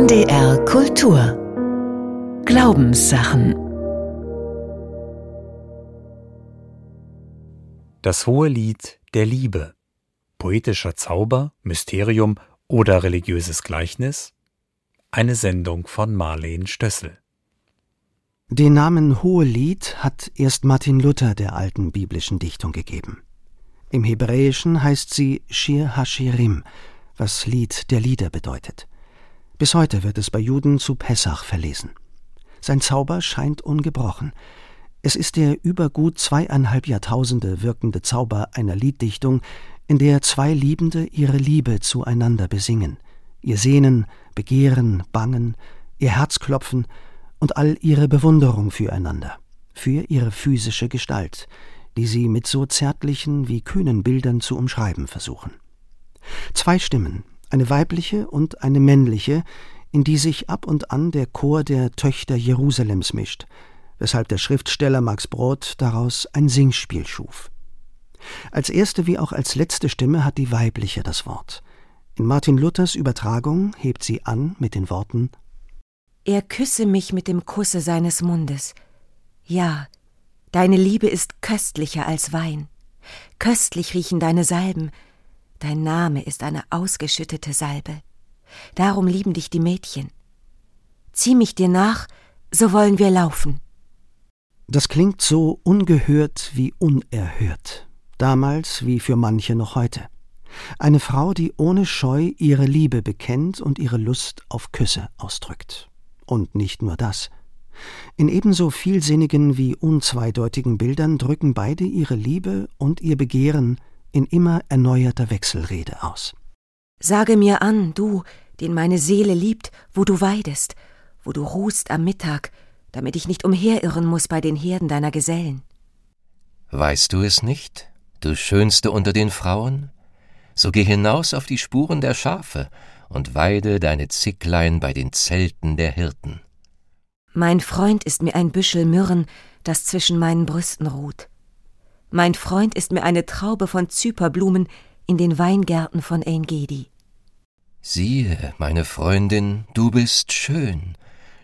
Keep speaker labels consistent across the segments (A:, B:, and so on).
A: NDR Kultur Glaubenssachen
B: Das hohe Lied der Liebe. Poetischer Zauber, Mysterium oder religiöses Gleichnis? Eine Sendung von Marleen Stössel.
C: Den Namen Hohelied hat erst Martin Luther der alten biblischen Dichtung gegeben. Im Hebräischen heißt sie Shir Hashirim, was Lied der Lieder bedeutet. Bis heute wird es bei Juden zu Pessach verlesen. Sein Zauber scheint ungebrochen. Es ist der über gut zweieinhalb Jahrtausende wirkende Zauber einer Lieddichtung, in der zwei Liebende ihre Liebe zueinander besingen, ihr Sehnen, Begehren, Bangen, ihr Herzklopfen und all ihre Bewunderung füreinander, für ihre physische Gestalt, die sie mit so zärtlichen wie kühnen Bildern zu umschreiben versuchen. Zwei Stimmen, eine weibliche und eine männliche, in die sich ab und an der Chor der Töchter Jerusalems mischt, weshalb der Schriftsteller Max Brod daraus ein Singspiel schuf. Als erste wie auch als letzte Stimme hat die weibliche das Wort. In Martin Luthers Übertragung hebt sie an mit den Worten
D: er küsse mich mit dem Kusse seines Mundes. Ja, deine Liebe ist köstlicher als Wein. Köstlich riechen deine Salben. Dein Name ist eine ausgeschüttete Salbe. Darum lieben dich die Mädchen. Zieh mich dir nach, so wollen wir laufen.
C: Das klingt so ungehört wie unerhört, damals wie für manche noch heute. Eine Frau, die ohne Scheu ihre Liebe bekennt und ihre Lust auf Küsse ausdrückt. Und nicht nur das. In ebenso vielsinnigen wie unzweideutigen Bildern drücken beide ihre Liebe und ihr Begehren in immer erneuerter Wechselrede aus.
D: Sage mir an, du, den meine Seele liebt, wo du weidest, wo du ruhst am Mittag, damit ich nicht umherirren muss bei den Herden deiner Gesellen.
E: Weißt du es nicht, du Schönste unter den Frauen? So geh hinaus auf die Spuren der Schafe und weide deine Zicklein bei den Zelten der Hirten.
D: Mein Freund ist mir ein Büschel Myrrhen, das zwischen meinen Brüsten ruht. Mein Freund ist mir eine Traube von Zyperblumen in den Weingärten von Engedi.
E: Siehe, meine Freundin, du bist schön,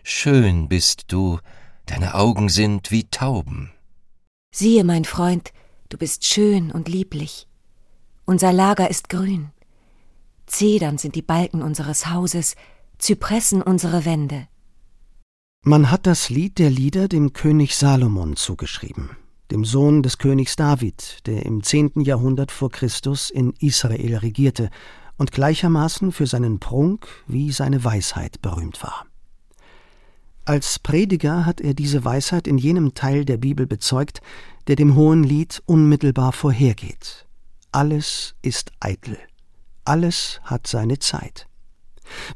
E: schön bist du, deine Augen sind wie Tauben.
D: Siehe, mein Freund, du bist schön und lieblich. Unser Lager ist grün. Zedern sind die Balken unseres Hauses, Zypressen unsere Wände.
C: Man hat das Lied der Lieder dem König Salomon zugeschrieben, dem Sohn des Königs David, der im zehnten Jahrhundert vor Christus in Israel regierte und gleichermaßen für seinen Prunk wie seine Weisheit berühmt war. Als Prediger hat er diese Weisheit in jenem Teil der Bibel bezeugt, der dem Hohen Lied unmittelbar vorhergeht. Alles ist eitel. Alles hat seine Zeit.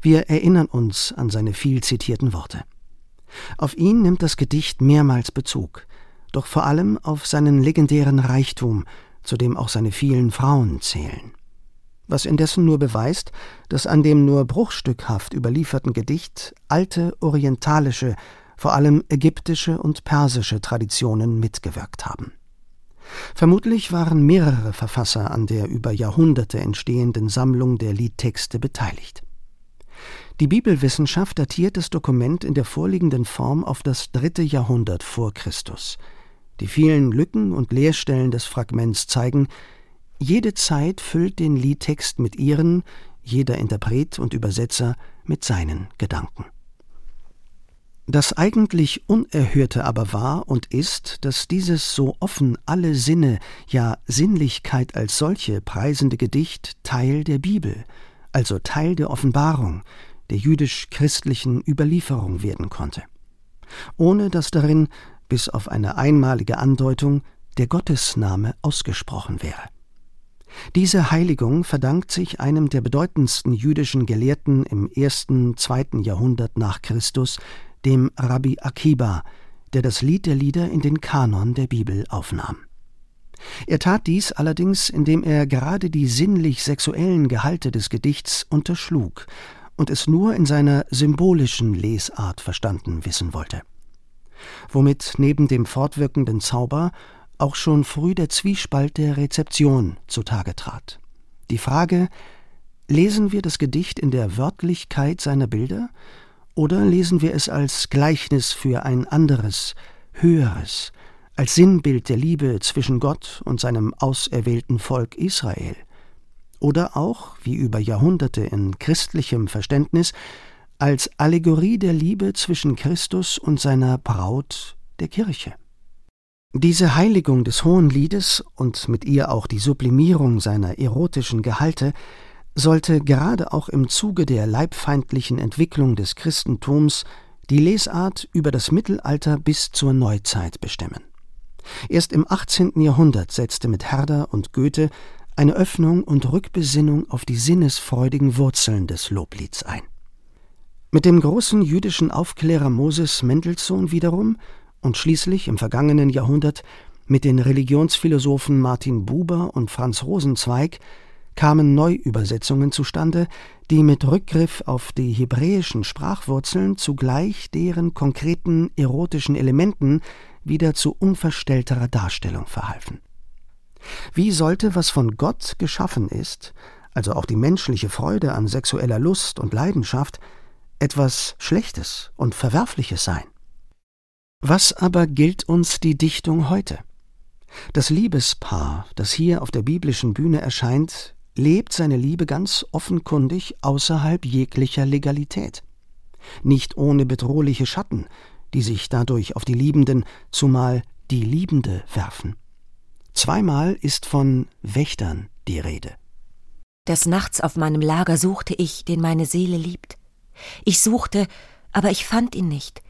C: Wir erinnern uns an seine viel zitierten Worte. Auf ihn nimmt das Gedicht mehrmals Bezug, doch vor allem auf seinen legendären Reichtum, zu dem auch seine vielen Frauen zählen. Was indessen nur beweist, dass an dem nur bruchstückhaft überlieferten Gedicht alte orientalische, vor allem ägyptische und persische Traditionen mitgewirkt haben. Vermutlich waren mehrere Verfasser an der über Jahrhunderte entstehenden Sammlung der Liedtexte beteiligt. Die Bibelwissenschaft datiert das Dokument in der vorliegenden Form auf das dritte Jahrhundert vor Christus. Die vielen Lücken und Leerstellen des Fragments zeigen, jede Zeit füllt den Liedtext mit ihren, jeder Interpret und Übersetzer mit seinen Gedanken. Das eigentlich Unerhörte aber war und ist, dass dieses so offen alle Sinne, ja Sinnlichkeit als solche preisende Gedicht Teil der Bibel, also Teil der Offenbarung, der jüdisch-christlichen Überlieferung werden konnte, ohne dass darin, bis auf eine einmalige Andeutung, der Gottesname ausgesprochen wäre. Diese Heiligung verdankt sich einem der bedeutendsten jüdischen Gelehrten im ersten, zweiten Jahrhundert nach Christus, dem Rabbi Akiba, der das Lied der Lieder in den Kanon der Bibel aufnahm. Er tat dies allerdings, indem er gerade die sinnlich-sexuellen Gehalte des Gedichts unterschlug und es nur in seiner symbolischen Lesart verstanden wissen wollte. Womit neben dem fortwirkenden Zauber auch schon früh der Zwiespalt der Rezeption zutage trat. Die Frage, Lesen wir das Gedicht in der Wörtlichkeit seiner Bilder oder lesen wir es als Gleichnis für ein anderes, höheres, als Sinnbild der Liebe zwischen Gott und seinem auserwählten Volk Israel? Oder auch, wie über Jahrhunderte in christlichem Verständnis, als Allegorie der Liebe zwischen Christus und seiner Braut, der Kirche? Diese Heiligung des Hohen Liedes und mit ihr auch die Sublimierung seiner erotischen Gehalte sollte gerade auch im Zuge der leibfeindlichen Entwicklung des Christentums die Lesart über das Mittelalter bis zur Neuzeit bestimmen. Erst im 18. Jahrhundert setzte mit Herder und Goethe eine Öffnung und Rückbesinnung auf die sinnesfreudigen Wurzeln des Loblieds ein. Mit dem großen jüdischen Aufklärer Moses Mendelssohn wiederum und schließlich im vergangenen Jahrhundert mit den Religionsphilosophen Martin Buber und Franz Rosenzweig kamen Neuübersetzungen zustande, die mit Rückgriff auf die hebräischen Sprachwurzeln zugleich deren konkreten erotischen Elementen wieder zu unverstellterer Darstellung verhalfen. Wie sollte, was von Gott geschaffen ist, also auch die menschliche Freude an sexueller Lust und Leidenschaft, etwas Schlechtes und Verwerfliches sein? Was aber gilt uns die Dichtung heute? Das Liebespaar, das hier auf der biblischen Bühne erscheint, lebt seine Liebe ganz offenkundig außerhalb jeglicher Legalität. Nicht ohne bedrohliche Schatten, die sich dadurch auf die Liebenden, zumal die Liebende, werfen. Zweimal ist von Wächtern die Rede.
D: Des Nachts auf meinem Lager suchte ich, den meine Seele liebt. Ich suchte, aber ich fand ihn nicht.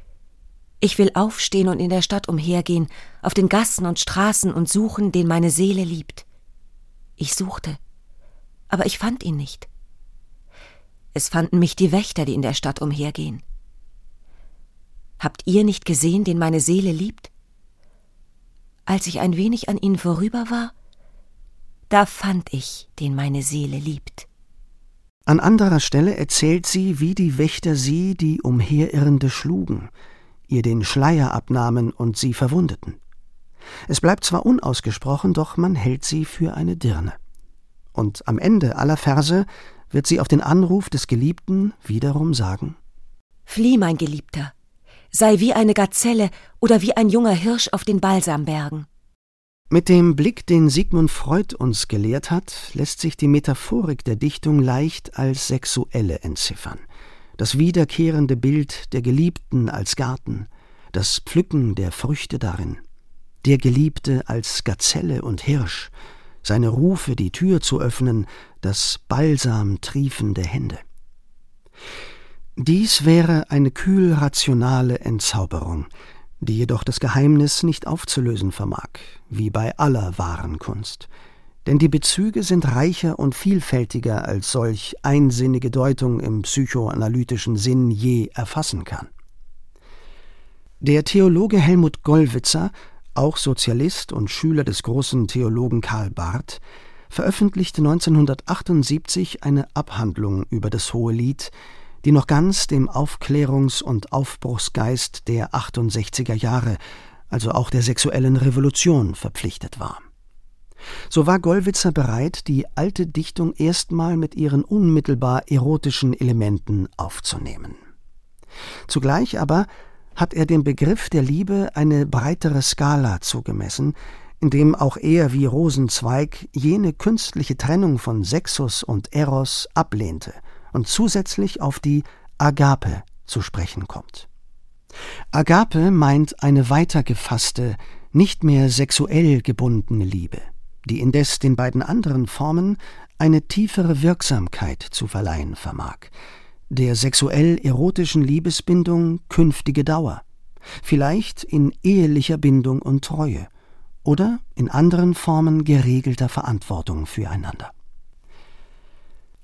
D: Ich will aufstehen und in der Stadt umhergehen, auf den Gassen und Straßen und suchen, den meine Seele liebt. Ich suchte, aber ich fand ihn nicht. Es fanden mich die Wächter, die in der Stadt umhergehen. Habt ihr nicht gesehen, den meine Seele liebt? Als ich ein wenig an ihnen vorüber war, da fand ich, den meine Seele liebt.
C: An anderer Stelle erzählt sie, wie die Wächter sie, die Umherirrende, schlugen, ihr den Schleier abnahmen und sie verwundeten. Es bleibt zwar unausgesprochen, doch man hält sie für eine Dirne. Und am Ende aller Verse wird sie auf den Anruf des Geliebten wiederum sagen
D: Flieh, mein Geliebter, sei wie eine Gazelle oder wie ein junger Hirsch auf den Balsambergen.
C: Mit dem Blick, den Sigmund Freud uns gelehrt hat, lässt sich die Metaphorik der Dichtung leicht als sexuelle entziffern. Das wiederkehrende Bild der Geliebten als Garten, das Pflücken der Früchte darin, der Geliebte als Gazelle und Hirsch, seine Rufe, die Tür zu öffnen, das Balsam triefende Hände. Dies wäre eine kühl rationale Entzauberung, die jedoch das Geheimnis nicht aufzulösen vermag, wie bei aller wahren Kunst. Denn die Bezüge sind reicher und vielfältiger, als solch einsinnige Deutung im psychoanalytischen Sinn je erfassen kann. Der Theologe Helmut Gollwitzer auch Sozialist und Schüler des großen Theologen Karl Barth, veröffentlichte 1978 eine Abhandlung über das Hohelied, die noch ganz dem Aufklärungs- und Aufbruchsgeist der 68er Jahre, also auch der sexuellen Revolution, verpflichtet war. So war Gollwitzer bereit, die alte Dichtung erstmal mit ihren unmittelbar erotischen Elementen aufzunehmen. Zugleich aber hat er dem Begriff der Liebe eine breitere Skala zugemessen, indem auch er wie Rosenzweig jene künstliche Trennung von Sexus und Eros ablehnte und zusätzlich auf die Agape zu sprechen kommt. Agape meint eine weiter gefasste, nicht mehr sexuell gebundene Liebe, die indes den beiden anderen Formen eine tiefere Wirksamkeit zu verleihen vermag, der sexuell-erotischen Liebesbindung künftige Dauer, vielleicht in ehelicher Bindung und Treue oder in anderen Formen geregelter Verantwortung füreinander.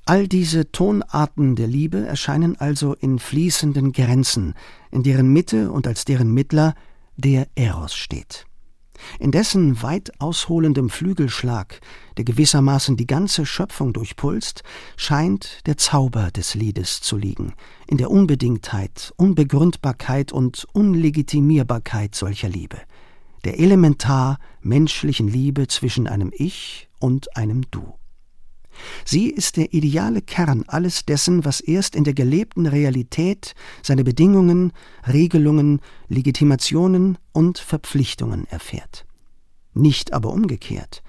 C: All diese Tonarten der Liebe erscheinen also in fließenden Grenzen, in deren Mitte und als deren Mittler der Eros steht. In dessen weit ausholendem Flügelschlag, der gewissermaßen die ganze Schöpfung durchpulst, scheint der Zauber des Liedes zu liegen, in der Unbedingtheit, Unbegründbarkeit und Unlegitimierbarkeit solcher Liebe, der elementar menschlichen Liebe zwischen einem Ich und einem Du. Sie ist der ideale Kern alles dessen, was erst in der gelebten Realität seine Bedingungen, Regelungen, Legitimationen und Verpflichtungen erfährt. Nicht aber umgekehrt,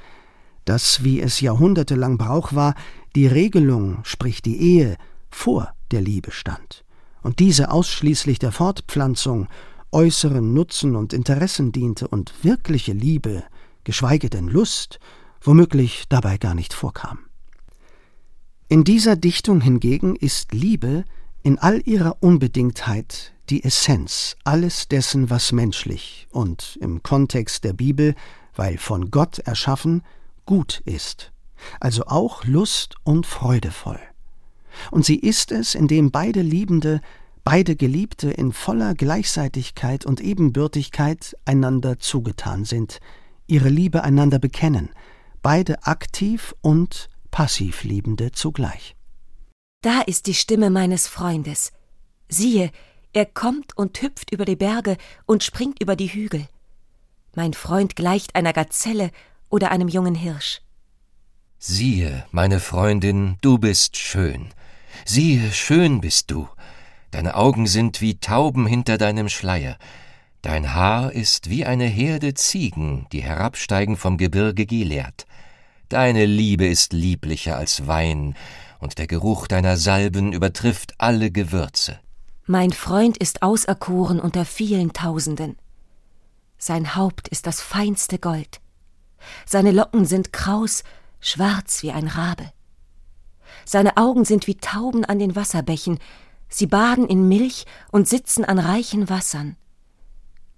C: dass, wie es jahrhundertelang Brauch war, die Regelung, sprich die Ehe, vor der Liebe stand und diese ausschließlich der Fortpflanzung, äußeren Nutzen und Interessen diente und wirkliche Liebe, geschweige denn Lust, womöglich dabei gar nicht vorkam. In dieser Dichtung hingegen ist Liebe in all ihrer Unbedingtheit die Essenz alles dessen, was menschlich und im Kontext der Bibel, weil von Gott erschaffen, gut ist, also auch lust und freudevoll. Und sie ist es, indem beide Liebende, beide Geliebte in voller Gleichseitigkeit und Ebenbürtigkeit einander zugetan sind, ihre Liebe einander bekennen, beide aktiv und Passivliebende zugleich.
D: Da ist die Stimme meines Freundes. Siehe, er kommt und hüpft über die Berge und springt über die Hügel. Mein Freund gleicht einer Gazelle oder einem jungen Hirsch.
E: Siehe, meine Freundin, du bist schön. Siehe, schön bist du. Deine Augen sind wie Tauben hinter deinem Schleier. Dein Haar ist wie eine Herde Ziegen, die herabsteigen vom Gebirge Gilead. Deine Liebe ist lieblicher als Wein, und der Geruch deiner Salben übertrifft alle Gewürze.
D: Mein Freund ist auserkoren unter vielen Tausenden. Sein Haupt ist das feinste Gold. Seine Locken sind kraus, schwarz wie ein Rabe. Seine Augen sind wie Tauben an den Wasserbächen, sie baden in Milch und sitzen an reichen Wassern.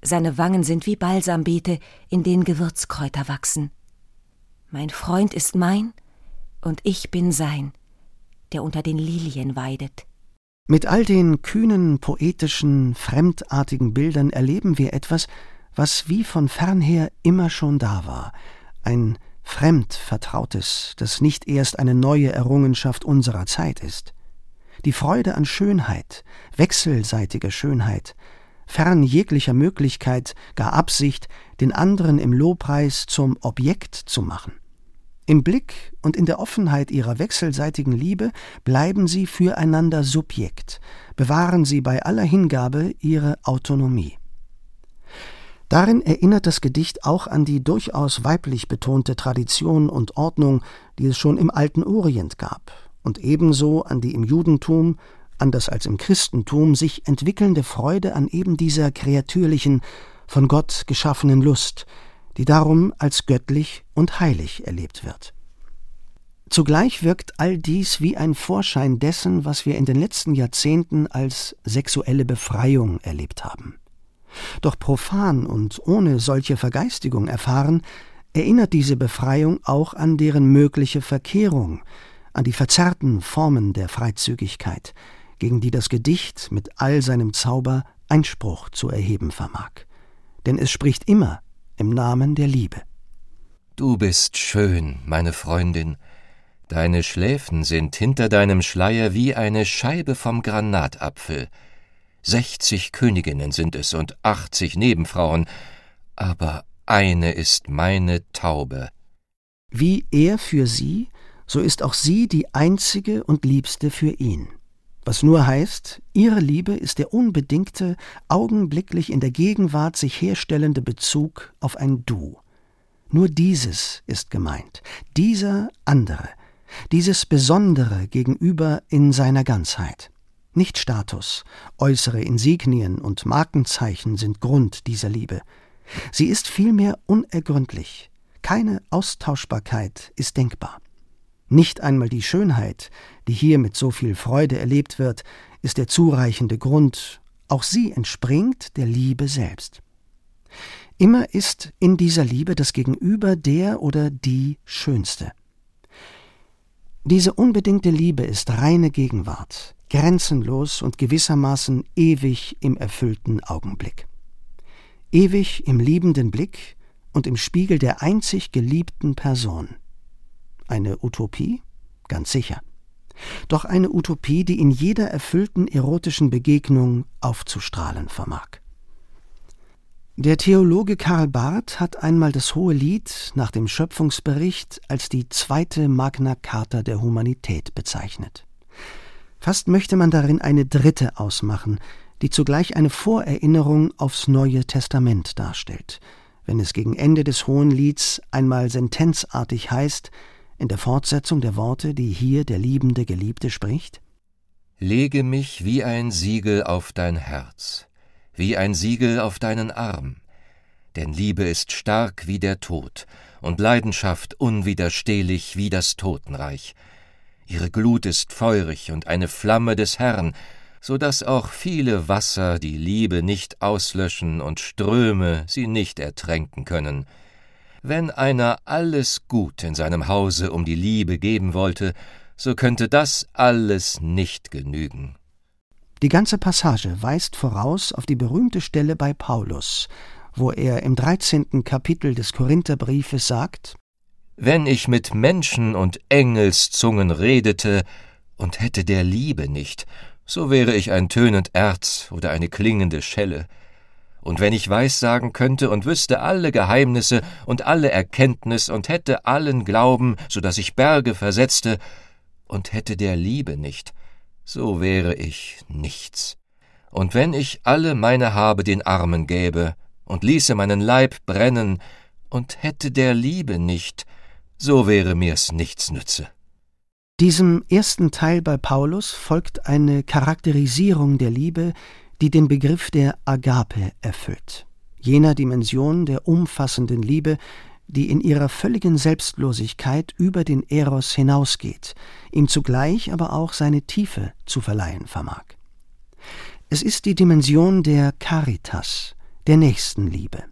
D: Seine Wangen sind wie Balsambeete, in denen Gewürzkräuter wachsen. Mein Freund ist mein und ich bin sein, der unter den Lilien weidet.
C: Mit all den kühnen, poetischen, fremdartigen Bildern erleben wir etwas, was wie von fernher immer schon da war, ein Fremdvertrautes, das nicht erst eine neue Errungenschaft unserer Zeit ist. Die Freude an Schönheit, wechselseitiger Schönheit, fern jeglicher Möglichkeit, gar Absicht, den anderen im Lobpreis zum Objekt zu machen. Im Blick und in der Offenheit ihrer wechselseitigen Liebe bleiben sie füreinander Subjekt, bewahren sie bei aller Hingabe ihre Autonomie. Darin erinnert das Gedicht auch an die durchaus weiblich betonte Tradition und Ordnung, die es schon im alten Orient gab, und ebenso an die im Judentum, anders als im Christentum, sich entwickelnde Freude an eben dieser kreatürlichen, von Gott geschaffenen Lust, die darum als göttlich und heilig erlebt wird. Zugleich wirkt all dies wie ein Vorschein dessen, was wir in den letzten Jahrzehnten als sexuelle Befreiung erlebt haben. Doch profan und ohne solche Vergeistigung erfahren, erinnert diese Befreiung auch an deren mögliche Verkehrung, an die verzerrten Formen der Freizügigkeit, gegen die das Gedicht mit all seinem Zauber Einspruch zu erheben vermag. Denn es spricht immer im Namen der Liebe.
E: Du bist schön, meine Freundin. Deine Schläfen sind hinter deinem Schleier wie eine Scheibe vom Granatapfel. Sechzig Königinnen sind es und achtzig Nebenfrauen, aber eine ist meine Taube.
C: Wie er für sie, so ist auch sie die einzige und liebste für ihn. Was nur heißt, ihre Liebe ist der unbedingte, augenblicklich in der Gegenwart sich herstellende Bezug auf ein Du. Nur dieses ist gemeint, dieser andere, dieses Besondere gegenüber in seiner Ganzheit. Nicht Status, äußere Insignien und Markenzeichen sind Grund dieser Liebe. Sie ist vielmehr unergründlich. Keine Austauschbarkeit ist denkbar. Nicht einmal die Schönheit, die hier mit so viel Freude erlebt wird, ist der zureichende Grund, auch sie entspringt der Liebe selbst. Immer ist in dieser Liebe das Gegenüber der oder die Schönste. Diese unbedingte Liebe ist reine Gegenwart, grenzenlos und gewissermaßen ewig im erfüllten Augenblick. Ewig im liebenden Blick und im Spiegel der einzig geliebten Person. Eine Utopie? Ganz sicher. Doch eine Utopie, die in jeder erfüllten erotischen Begegnung aufzustrahlen vermag. Der Theologe Karl Barth hat einmal das Hohe Lied nach dem Schöpfungsbericht als die zweite Magna Carta der Humanität bezeichnet. Fast möchte man darin eine dritte ausmachen, die zugleich eine Vorerinnerung aufs Neue Testament darstellt, wenn es gegen Ende des Hohen Lieds einmal sentenzartig heißt, in der Fortsetzung der Worte, die hier der liebende Geliebte spricht?
E: Lege mich wie ein Siegel auf dein Herz, wie ein Siegel auf deinen Arm. Denn Liebe ist stark wie der Tod und Leidenschaft unwiderstehlich wie das Totenreich. Ihre Glut ist feurig und eine Flamme des Herrn, so dass auch viele Wasser die Liebe nicht auslöschen und Ströme sie nicht ertränken können. Wenn einer alles Gut in seinem Hause um die Liebe geben wollte, so könnte das alles nicht genügen.
C: Die ganze Passage weist voraus auf die berühmte Stelle bei Paulus, wo er im 13. Kapitel des Korintherbriefes sagt:
E: Wenn ich mit Menschen und Engelszungen redete und hätte der Liebe nicht, so wäre ich ein tönend Erz oder eine klingende Schelle. Und wenn ich Weissagen könnte und wüsste alle Geheimnisse und alle Erkenntnis und hätte allen Glauben, so dass ich Berge versetzte, und hätte der Liebe nicht, so wäre ich nichts. Und wenn ich alle meine Habe den Armen gäbe und ließe meinen Leib brennen und hätte der Liebe nicht, so wäre mir's nichts nütze.
C: Diesem ersten Teil bei Paulus folgt eine Charakterisierung der Liebe, die den Begriff der Agape erfüllt, jener Dimension der umfassenden Liebe, die in ihrer völligen Selbstlosigkeit über den Eros hinausgeht, ihm zugleich aber auch seine Tiefe zu verleihen vermag. Es ist die Dimension der Caritas, der Nächstenliebe.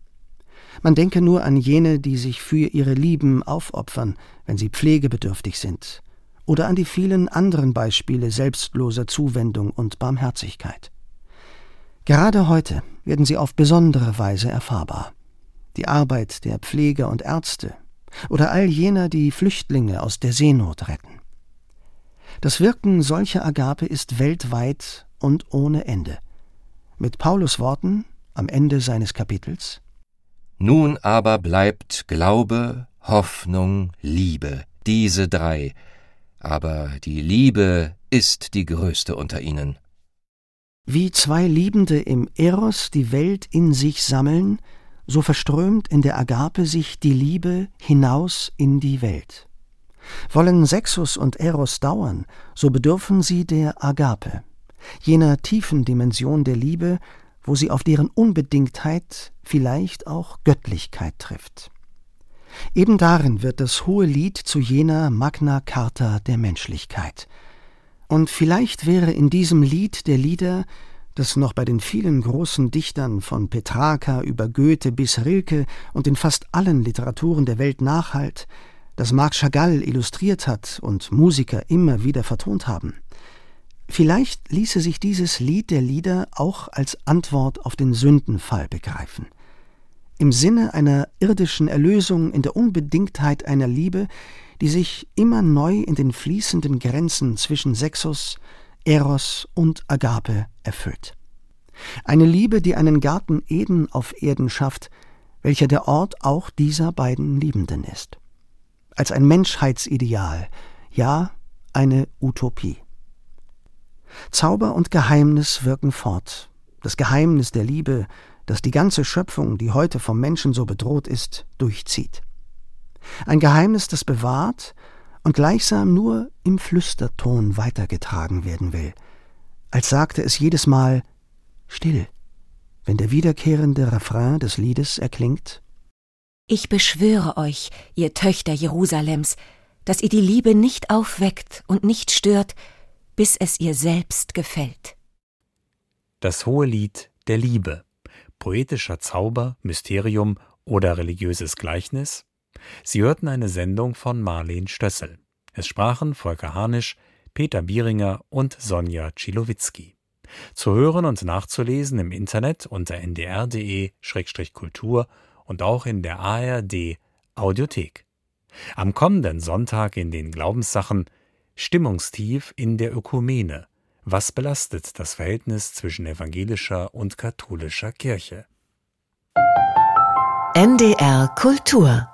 C: Man denke nur an jene, die sich für ihre Lieben aufopfern, wenn sie pflegebedürftig sind, oder an die vielen anderen Beispiele selbstloser Zuwendung und Barmherzigkeit. Gerade heute werden sie auf besondere Weise erfahrbar die Arbeit der Pfleger und Ärzte oder all jener, die Flüchtlinge aus der Seenot retten. Das Wirken solcher Agape ist weltweit und ohne Ende. Mit Paulus Worten am Ende seines Kapitels
E: Nun aber bleibt Glaube, Hoffnung, Liebe, diese drei, aber die Liebe ist die größte unter ihnen.
C: Wie zwei Liebende im Eros die Welt in sich sammeln, so verströmt in der Agape sich die Liebe hinaus in die Welt. Wollen Sexus und Eros dauern, so bedürfen sie der Agape, jener tiefen Dimension der Liebe, wo sie auf deren Unbedingtheit vielleicht auch Göttlichkeit trifft. Eben darin wird das hohe Lied zu jener Magna Carta der Menschlichkeit. Und vielleicht wäre in diesem Lied der Lieder das noch bei den vielen großen Dichtern von Petrarca über Goethe bis Rilke und in fast allen Literaturen der Welt nachhalt, das Marc Chagall illustriert hat und Musiker immer wieder vertont haben. Vielleicht ließe sich dieses Lied der Lieder auch als Antwort auf den Sündenfall begreifen. Im Sinne einer irdischen Erlösung in der Unbedingtheit einer Liebe, die sich immer neu in den fließenden Grenzen zwischen Sexus, Eros und Agape erfüllt. Eine Liebe, die einen Garten Eden auf Erden schafft, welcher der Ort auch dieser beiden Liebenden ist. Als ein Menschheitsideal, ja eine Utopie. Zauber und Geheimnis wirken fort. Das Geheimnis der Liebe, das die ganze Schöpfung, die heute vom Menschen so bedroht ist, durchzieht. Ein Geheimnis, das bewahrt und gleichsam nur im Flüsterton weitergetragen werden will, als sagte es jedes Mal still, wenn der wiederkehrende Refrain des Liedes erklingt.
D: Ich beschwöre euch, ihr Töchter Jerusalems, dass ihr die Liebe nicht aufweckt und nicht stört, bis es ihr selbst gefällt.
B: Das hohe Lied der Liebe, poetischer Zauber, Mysterium oder religiöses Gleichnis Sie hörten eine Sendung von Marleen Stössel. Es sprachen Volker Harnisch, Peter Bieringer und Sonja Tschilowitzki. Zu hören und nachzulesen im Internet unter ndr.de-kultur und auch in der ARD Audiothek. Am kommenden Sonntag in den Glaubenssachen Stimmungstief in der Ökumene. Was belastet das Verhältnis zwischen evangelischer und katholischer Kirche?
A: NDR Kultur